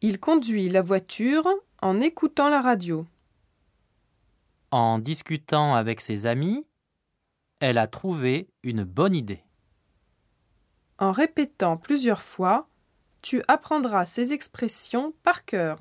Il conduit la voiture en écoutant la radio. En discutant avec ses amis, elle a trouvé une bonne idée. En répétant plusieurs fois, tu apprendras ces expressions par cœur.